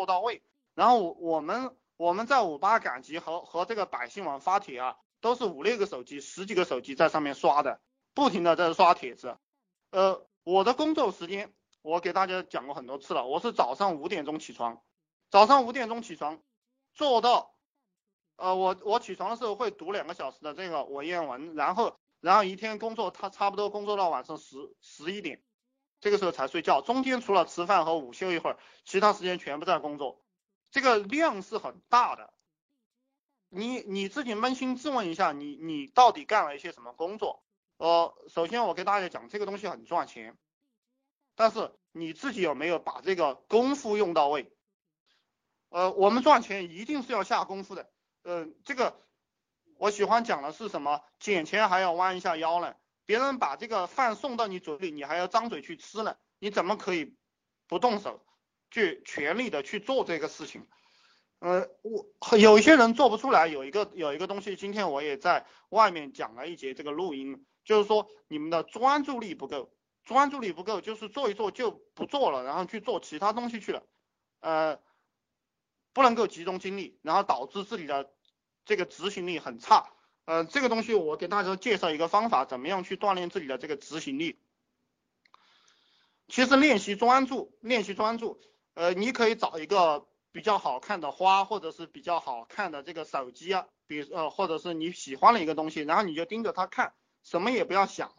做到位。然后我我们我们在五八赶集和和这个百姓网发帖啊，都是五六个手机、十几个手机在上面刷的，不停的在刷帖子。呃，我的工作时间我给大家讲过很多次了，我是早上五点钟起床，早上五点钟起床做到，呃，我我起床的时候会读两个小时的这个文言文，然后然后一天工作他差不多工作到晚上十十一点，这个时候才睡觉，中间除了吃饭和午休一会儿，其他时间全部在工作。这个量是很大的，你你自己扪心自问一下，你你到底干了一些什么工作？呃，首先我给大家讲，这个东西很赚钱，但是你自己有没有把这个功夫用到位？呃，我们赚钱一定是要下功夫的。嗯，这个我喜欢讲的是什么？捡钱还要弯一下腰呢。别人把这个饭送到你嘴里，你还要张嘴去吃呢，你怎么可以不动手？去全力的去做这个事情，呃，我有一些人做不出来，有一个有一个东西，今天我也在外面讲了一节这个录音，就是说你们的专注力不够，专注力不够，就是做一做就不做了，然后去做其他东西去了，呃，不能够集中精力，然后导致自己的这个执行力很差，呃，这个东西我给大家介绍一个方法，怎么样去锻炼自己的这个执行力，其实练习专注，练习专注。呃，你可以找一个比较好看的花，或者是比较好看的这个手机啊，比呃，或者是你喜欢的一个东西，然后你就盯着它看，什么也不要想，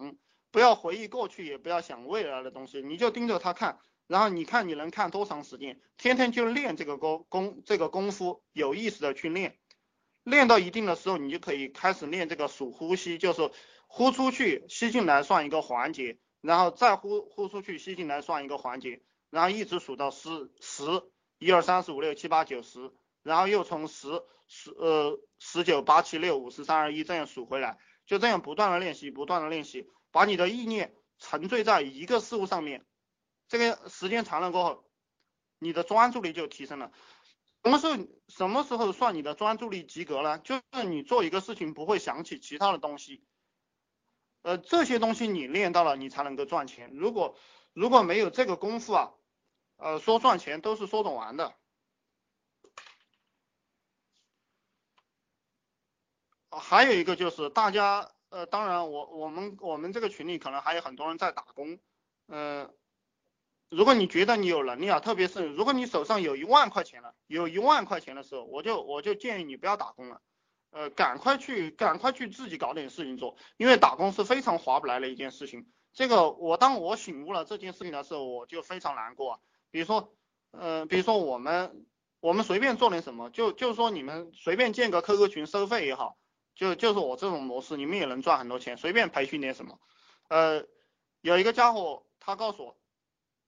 不要回忆过去，也不要想未来的东西，你就盯着它看，然后你看你能看多长时间，天天就练这个功功这个功夫，有意识的去练，练到一定的时候，你就可以开始练这个数呼吸，就是呼出去吸进来算一个环节，然后再呼呼出去吸进来算一个环节。然后一直数到十十，一二三四五六七八九十，然后又从十十呃十九八七六五四三二一这样数回来，就这样不断的练习，不断的练习，把你的意念沉醉在一个事物上面，这个时间长了过后，你的专注力就提升了。什么时候什么时候算你的专注力及格了？就是你做一个事情不会想起其他的东西，呃这些东西你练到了，你才能够赚钱。如果如果没有这个功夫啊。呃，说赚钱都是说着玩的。还有一个就是大家，呃，当然我我们我们这个群里可能还有很多人在打工，呃，如果你觉得你有能力啊，特别是如果你手上有一万块钱了，有一万块钱的时候，我就我就建议你不要打工了，呃，赶快去赶快去自己搞点事情做，因为打工是非常划不来的一件事情。这个我当我醒悟了这件事情的时候，我就非常难过。啊比如说，呃，比如说我们我们随便做点什么，就就是说你们随便建个 QQ 群收费也好，就就是我这种模式，你们也能赚很多钱，随便培训点什么。呃，有一个家伙他告诉我，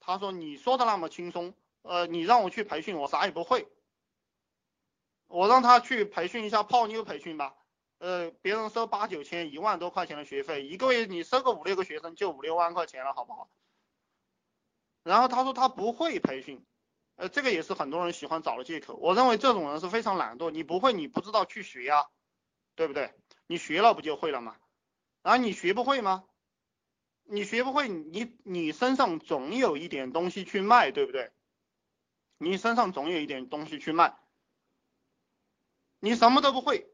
他说你说的那么轻松，呃，你让我去培训，我啥也不会。我让他去培训一下泡妞培训吧，呃，别人收八九千、一万多块钱的学费，一个月你收个五六个学生就五六万块钱了，好不好？然后他说他不会培训，呃，这个也是很多人喜欢找的借口。我认为这种人是非常懒惰，你不会你不知道去学呀，对不对？你学了不就会了吗？然后你学不会吗？你学不会，你你身上总有一点东西去卖，对不对？你身上总有一点东西去卖。你什么都不会，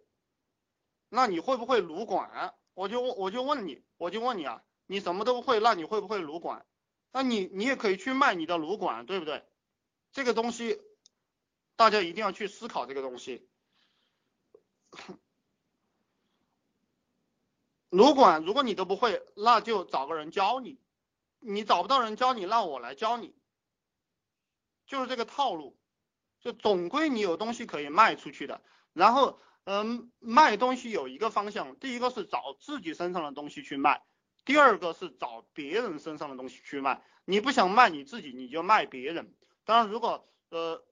那你会不会撸管？我就我就问你，我就问你啊，你什么都不会，那你会不会撸管？那你你也可以去卖你的撸管，对不对？这个东西大家一定要去思考这个东西。撸管如果你都不会，那就找个人教你。你找不到人教你，让我来教你，就是这个套路。就总归你有东西可以卖出去的。然后，嗯，卖东西有一个方向，第一个是找自己身上的东西去卖。第二个是找别人身上的东西去卖，你不想卖你自己，你就卖别人。当然，如果呃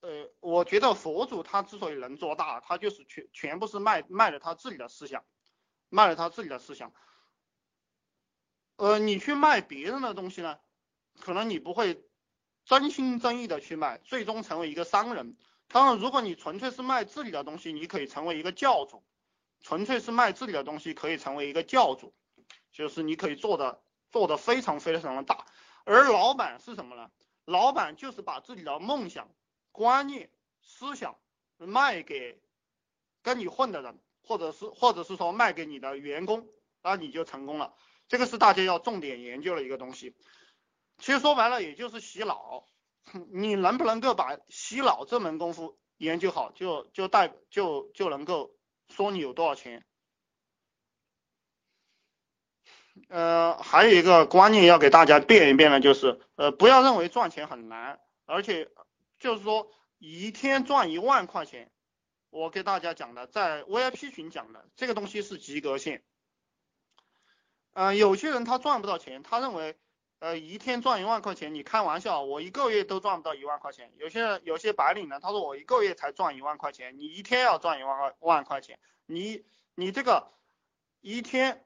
呃，我觉得佛祖他之所以能做大，他就是全全部是卖卖了他自己的思想，卖了他自己的思想。呃，你去卖别人的东西呢，可能你不会真心真意的去卖，最终成为一个商人。当然，如果你纯粹是卖自己的东西，你可以成为一个教主。纯粹是卖自己的东西，可以成为一个教主。就是你可以做的做的非常非常的大，而老板是什么呢？老板就是把自己的梦想观念、思想卖给跟你混的人，或者是或者是说卖给你的员工，那你就成功了。这个是大家要重点研究的一个东西。其实说白了，也就是洗脑。你能不能够把洗脑这门功夫研究好，就就带就就能够说你有多少钱。呃，还有一个观念要给大家变一变的，就是呃，不要认为赚钱很难，而且就是说一天赚一万块钱，我给大家讲的，在 VIP 群讲的这个东西是及格线。嗯，有些人他赚不到钱，他认为呃一天赚一万块钱，你开玩笑，我一个月都赚不到一万块钱。有些有些白领呢，他说我一个月才赚一万块钱，你一天要赚一万万块钱，你你这个一天。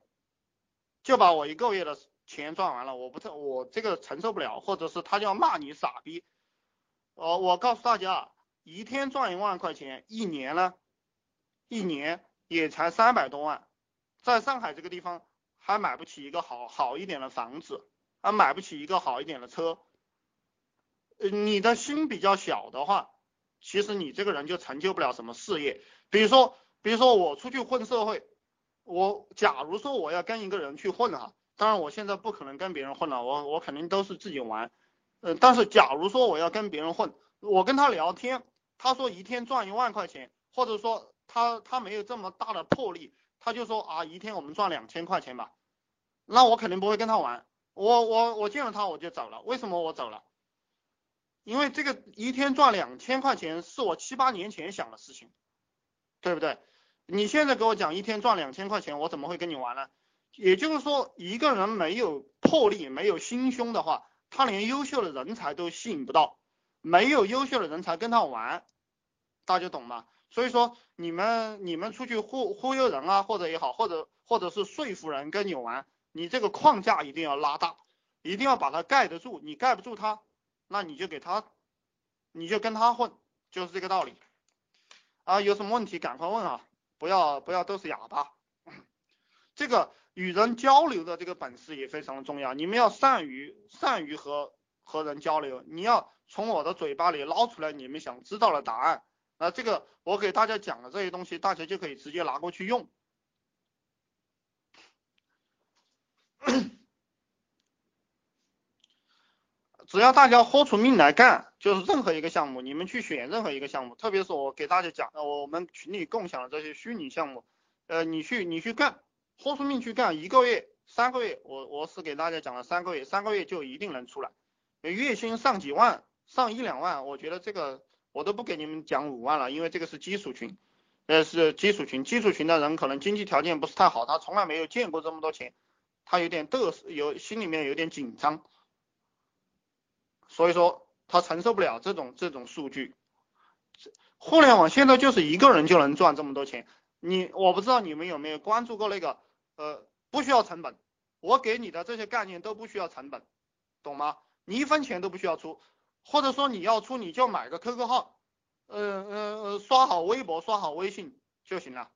就把我一个月的钱赚完了，我不是我这个承受不了，或者是他就要骂你傻逼。哦，我告诉大家，一天赚一万块钱，一年呢，一年也才三百多万，在上海这个地方还买不起一个好好一点的房子，还买不起一个好一点的车。呃，你的心比较小的话，其实你这个人就成就不了什么事业。比如说，比如说我出去混社会。我假如说我要跟一个人去混哈，当然我现在不可能跟别人混了，我我肯定都是自己玩，呃，但是假如说我要跟别人混，我跟他聊天，他说一天赚一万块钱，或者说他他没有这么大的魄力，他就说啊一天我们赚两千块钱吧，那我肯定不会跟他玩，我我我见了他我就走了，为什么我走了？因为这个一天赚两千块钱是我七八年前想的事情，对不对？你现在给我讲一天赚两千块钱，我怎么会跟你玩呢？也就是说，一个人没有魄力、没有心胸的话，他连优秀的人才都吸引不到，没有优秀的人才跟他玩，大家懂吗？所以说，你们你们出去忽忽悠人啊，或者也好，或者或者是说服人跟你玩，你这个框架一定要拉大，一定要把它盖得住。你盖不住他，那你就给他，你就跟他混，就是这个道理。啊，有什么问题赶快问啊！不要不要都是哑巴，这个与人交流的这个本事也非常的重要。你们要善于善于和和人交流，你要从我的嘴巴里捞出来你们想知道的答案。那这个我给大家讲的这些东西，大家就可以直接拿过去用。只要大家豁出命来干，就是任何一个项目，你们去选任何一个项目，特别是我给大家讲，我们群里共享的这些虚拟项目，呃，你去你去干，豁出命去干，一个月、三个月，我我是给大家讲了三个月，三个月就一定能出来，月薪上几万、上一两万，我觉得这个我都不给你们讲五万了，因为这个是基础群，呃，是基础群，基础群的人可能经济条件不是太好，他从来没有见过这么多钱，他有点嘚瑟，有心里面有点紧张。所以说他承受不了这种这种数据，互联网现在就是一个人就能赚这么多钱。你我不知道你们有没有关注过那个呃不需要成本，我给你的这些概念都不需要成本，懂吗？你一分钱都不需要出，或者说你要出你就买个 QQ 号，呃呃呃刷好微博刷好微信就行了。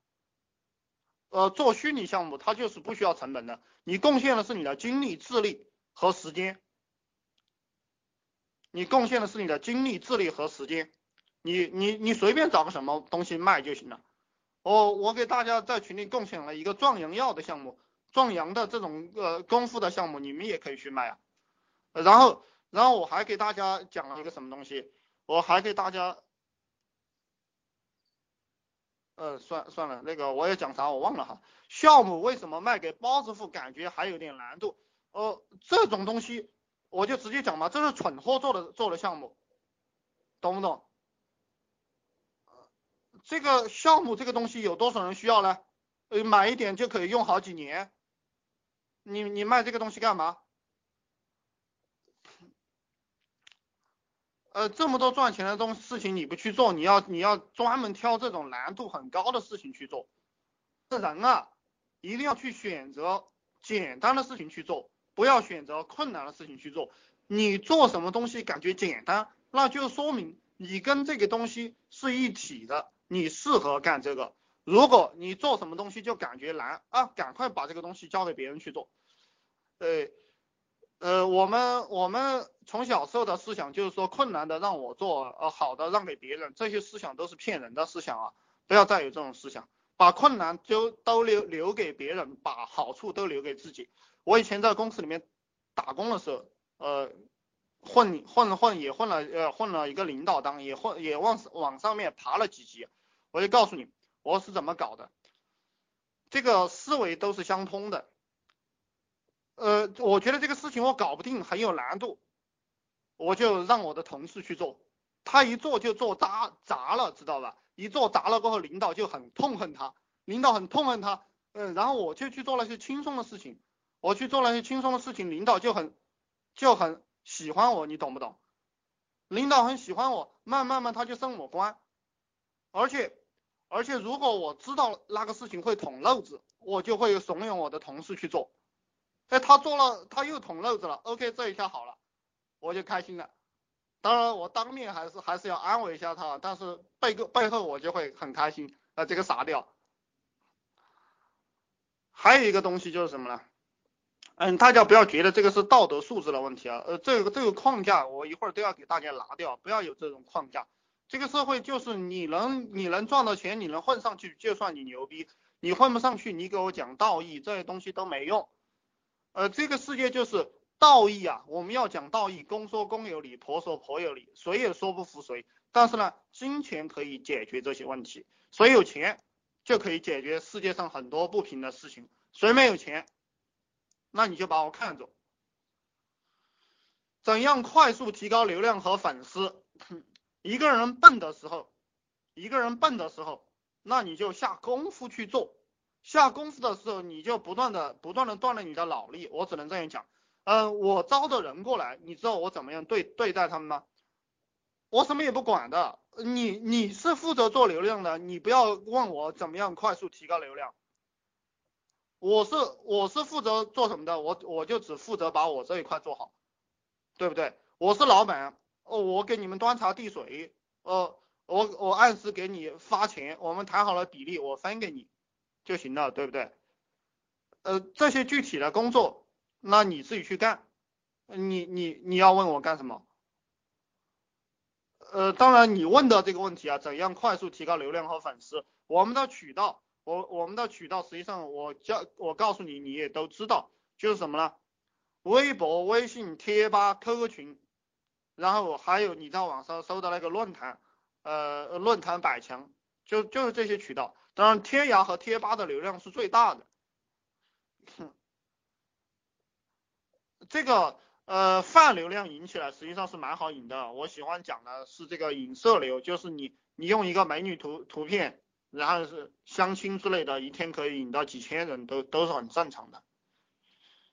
呃做虚拟项目它就是不需要成本的，你贡献的是你的精力、智力和时间。你贡献的是你的精力、智力和时间，你你你随便找个什么东西卖就行了。我我给大家在群里贡献了一个壮阳药的项目，壮阳的这种呃功夫的项目，你们也可以去卖啊。然后然后我还给大家讲了一个什么东西，我还给大家，呃算算了，那个我也讲啥我忘了哈。项目为什么卖给包师傅感觉还有点难度？呃，这种东西。我就直接讲嘛，这是蠢货做的做的项目，懂不懂？这个项目这个东西有多少人需要呢？呃，买一点就可以用好几年。你你卖这个东西干嘛？呃，这么多赚钱的东事情你不去做，你要你要专门挑这种难度很高的事情去做。这人啊，一定要去选择简单的事情去做。不要选择困难的事情去做。你做什么东西感觉简单，那就说明你跟这个东西是一体的，你适合干这个。如果你做什么东西就感觉难啊，赶快把这个东西交给别人去做。呃，呃，我们我们从小受的思想就是说，困难的让我做，呃，好的让给别人，这些思想都是骗人的思想啊！不要再有这种思想，把困难就都留留给别人，把好处都留给自己。我以前在公司里面打工的时候，呃，混混混也混了，呃，混了一个领导当，也混也往往上面爬了几级。我就告诉你，我是怎么搞的，这个思维都是相通的。呃，我觉得这个事情我搞不定，很有难度，我就让我的同事去做，他一做就做砸砸了，知道吧？一做砸了过后，领导就很痛恨他，领导很痛恨他，嗯，然后我就去做那些轻松的事情，我去做那些轻松的事情，领导就很就很喜欢我，你懂不懂？领导很喜欢我，慢慢慢他就升我官，而且而且如果我知道那个事情会捅漏子，我就会怂恿我的同事去做。哎，他做了，他又捅漏子了。OK，这一下好了，我就开心了。当然，我当面还是还是要安慰一下他，但是背个背后我就会很开心。啊，这个傻屌。还有一个东西就是什么呢？嗯，大家不要觉得这个是道德素质的问题啊。呃，这个这个框架我一会儿都要给大家拿掉，不要有这种框架。这个社会就是你能你能赚到钱，你能混上去，就算你牛逼；你混不上去，你给我讲道义这些东西都没用。呃，这个世界就是道义啊，我们要讲道义，公说公有理，婆说婆有理，谁也说不服谁。但是呢，金钱可以解决这些问题，谁有钱就可以解决世界上很多不平的事情。谁没有钱，那你就把我看着。怎样快速提高流量和粉丝？一个人笨的时候，一个人笨的时候，那你就下功夫去做。下功夫的时候，你就不断的不断的锻炼你的脑力。我只能这样讲。嗯，我招的人过来，你知道我怎么样对对待他们吗？我什么也不管的。你你是负责做流量的，你不要问我怎么样快速提高流量。我是我是负责做什么的？我我就只负责把我这一块做好，对不对？我是老板，哦，我给你们端茶递水，呃，我我按时给你发钱，我们谈好了比例，我分给你。就行了，对不对？呃，这些具体的工作，那你自己去干。你你你要问我干什么？呃，当然你问的这个问题啊，怎样快速提高流量和粉丝？我们的渠道，我我们的渠道实际上我教我告诉你，你也都知道，就是什么呢？微博、微信、贴吧、QQ 群，然后还有你在网上搜的那个论坛，呃，论坛百强，就就是这些渠道。当然，天涯和贴吧的流量是最大的。这个呃泛流量引起来实际上是蛮好引的。我喜欢讲的是这个引色流，就是你你用一个美女图图片，然后是相亲之类的，一天可以引到几千人，都都是很正常的。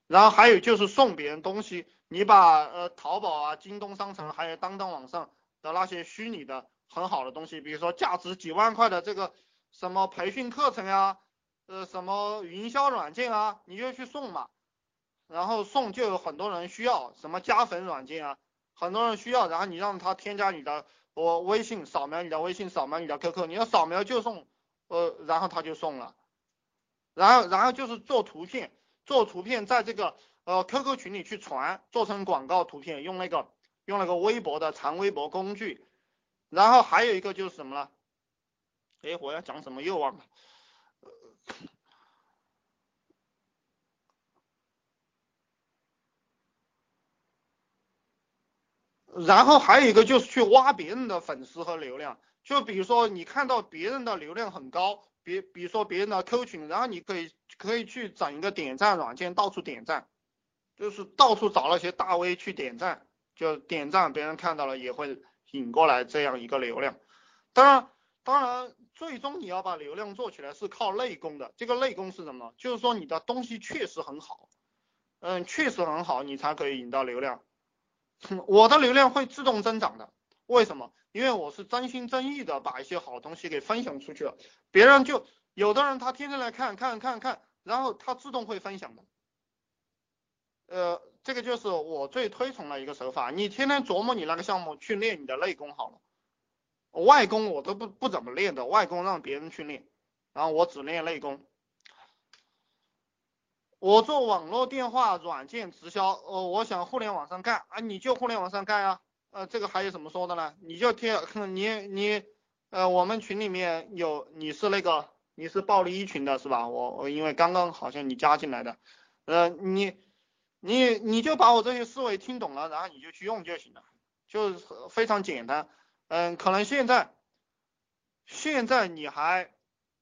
然后还有就是送别人东西，你把呃淘宝啊、京东商城还有当当网上的那些虚拟的很好的东西，比如说价值几万块的这个。什么培训课程啊，呃，什么营销软件啊，你就去送嘛，然后送就有很多人需要，什么加粉软件啊，很多人需要，然后你让他添加你的我微信，扫描你的微信，扫描你的 QQ，你要扫描就送，呃，然后他就送了，然后然后就是做图片，做图片在这个呃 QQ 群里去传，做成广告图片，用那个用那个微博的长微博工具，然后还有一个就是什么呢？哎，我要讲什么又忘了。然后还有一个就是去挖别人的粉丝和流量，就比如说你看到别人的流量很高，别比如说别人的 Q 群，然后你可以可以去整一个点赞软件，到处点赞，就是到处找那些大 V 去点赞，就点赞别人看到了也会引过来这样一个流量。当然，当然。最终你要把流量做起来是靠内功的，这个内功是什么？就是说你的东西确实很好，嗯，确实很好，你才可以引到流量。我的流量会自动增长的，为什么？因为我是真心真意的把一些好东西给分享出去了，别人就有的人他天天来看看看看，然后他自动会分享的。呃，这个就是我最推崇的一个手法，你天天琢磨你那个项目去练你的内功好了。外功我都不不怎么练的，外功让别人去练，然后我只练内功。我做网络电话软件直销，呃，我想互联网上干啊，你就互联网上干啊，呃，这个还有什么说的呢？你就贴，你你，呃，我们群里面有你是那个你是暴力一群的是吧？我我因为刚刚好像你加进来的，呃，你你你就把我这些思维听懂了，然后你就去用就行了，就是非常简单，嗯，可能现在现在你还。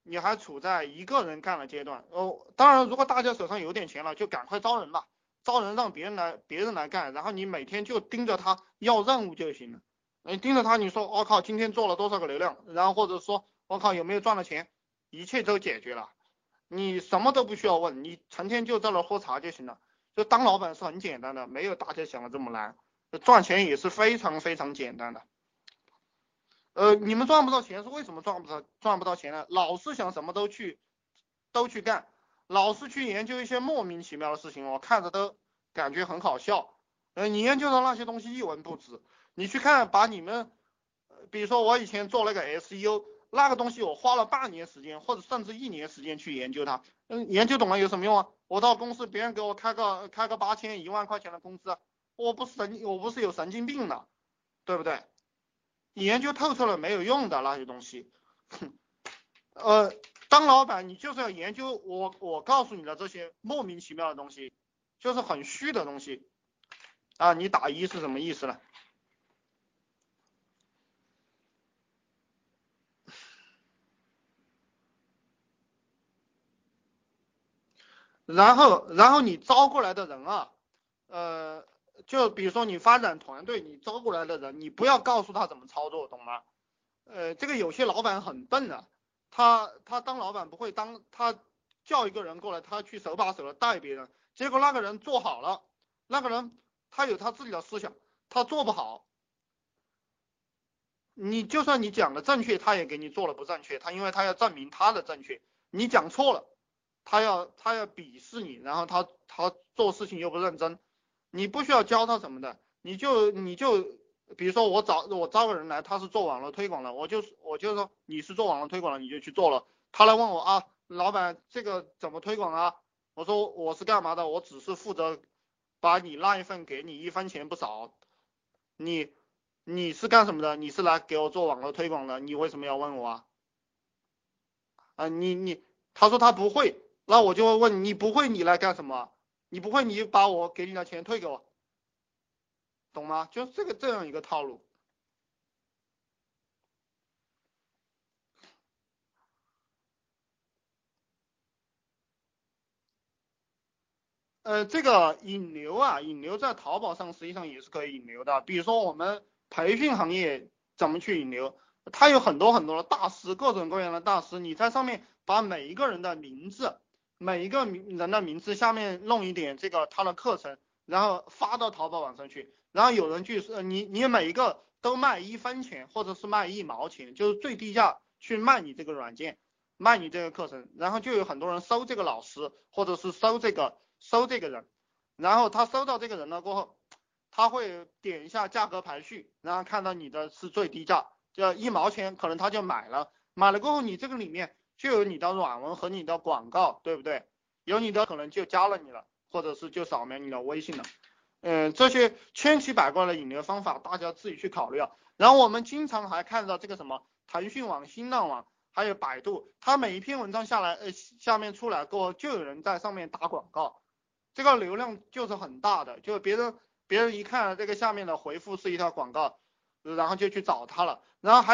你还处在一个人干的阶段哦，当然，如果大家手上有点钱了，就赶快招人吧，招人让别人来，别人来干，然后你每天就盯着他要任务就行了。你盯着他，你说我靠，今天做了多少个流量，然后或者说我靠有没有赚了钱，一切都解决了，你什么都不需要问，你成天就在那喝茶就行了。就当老板是很简单的，没有大家想的这么难，赚钱也是非常非常简单的。呃，你们赚不到钱是为什么赚不到赚不到钱呢？老是想什么都去都去干，老是去研究一些莫名其妙的事情，我看着都感觉很好笑。呃，你研究的那些东西一文不值，你去看把你们，比如说我以前做那个 SEO，那个东西我花了半年时间或者甚至一年时间去研究它，嗯，研究懂了有什么用啊？我到公司别人给我开个开个八千一万块钱的工资，我不是神我不是有神经病了，对不对？你研究透彻了没有用的那些东西，呃，当老板你就是要研究我我告诉你的这些莫名其妙的东西，就是很虚的东西啊。你打一是什么意思呢？然后然后你招过来的人啊，呃。就比如说你发展团队，你招过来的人，你不要告诉他怎么操作，懂吗？呃，这个有些老板很笨的，他他当老板不会当，他叫一个人过来，他去手把手的带别人，结果那个人做好了，那个人他有他自己的思想，他做不好，你就算你讲的正确，他也给你做了不正确，他因为他要证明他的正确，你讲错了，他要他要鄙视你，然后他他做事情又不认真。你不需要教他什么的，你就你就比如说我找我招个人来，他是做网络推广的，我就我就说你是做网络推广的，你就去做了。他来问我啊，老板这个怎么推广啊？我说我是干嘛的？我只是负责把你那一份给你一分钱不少。你你是干什么的？你是来给我做网络推广的，你为什么要问我啊？啊你你他说他不会，那我就会问你不会你来干什么？你不会，你把我给你的钱退给我，懂吗？就是这个这样一个套路。呃，这个引流啊，引流在淘宝上实际上也是可以引流的。比如说我们培训行业怎么去引流，它有很多很多的大师，各种各样的大师，你在上面把每一个人的名字。每一个名人的名字下面弄一点这个他的课程，然后发到淘宝网上去，然后有人去呃你你每一个都卖一分钱或者是卖一毛钱，就是最低价去卖你这个软件，卖你这个课程，然后就有很多人收这个老师或者是收这个收这个人，然后他收到这个人了过后，他会点一下价格排序，然后看到你的是最低价，就一毛钱，可能他就买了，买了过后你这个里面。就有你的软文和你的广告，对不对？有你的可能就加了你了，或者是就扫描你的微信了。嗯，这些千奇百怪的引流方法，大家自己去考虑啊。然后我们经常还看到这个什么腾讯网、新浪网，还有百度，它每一篇文章下来，呃，下面出来过后，就有人在上面打广告，这个流量就是很大的，就别人别人一看这个下面的回复是一条广告，然后就去找他了，然后还。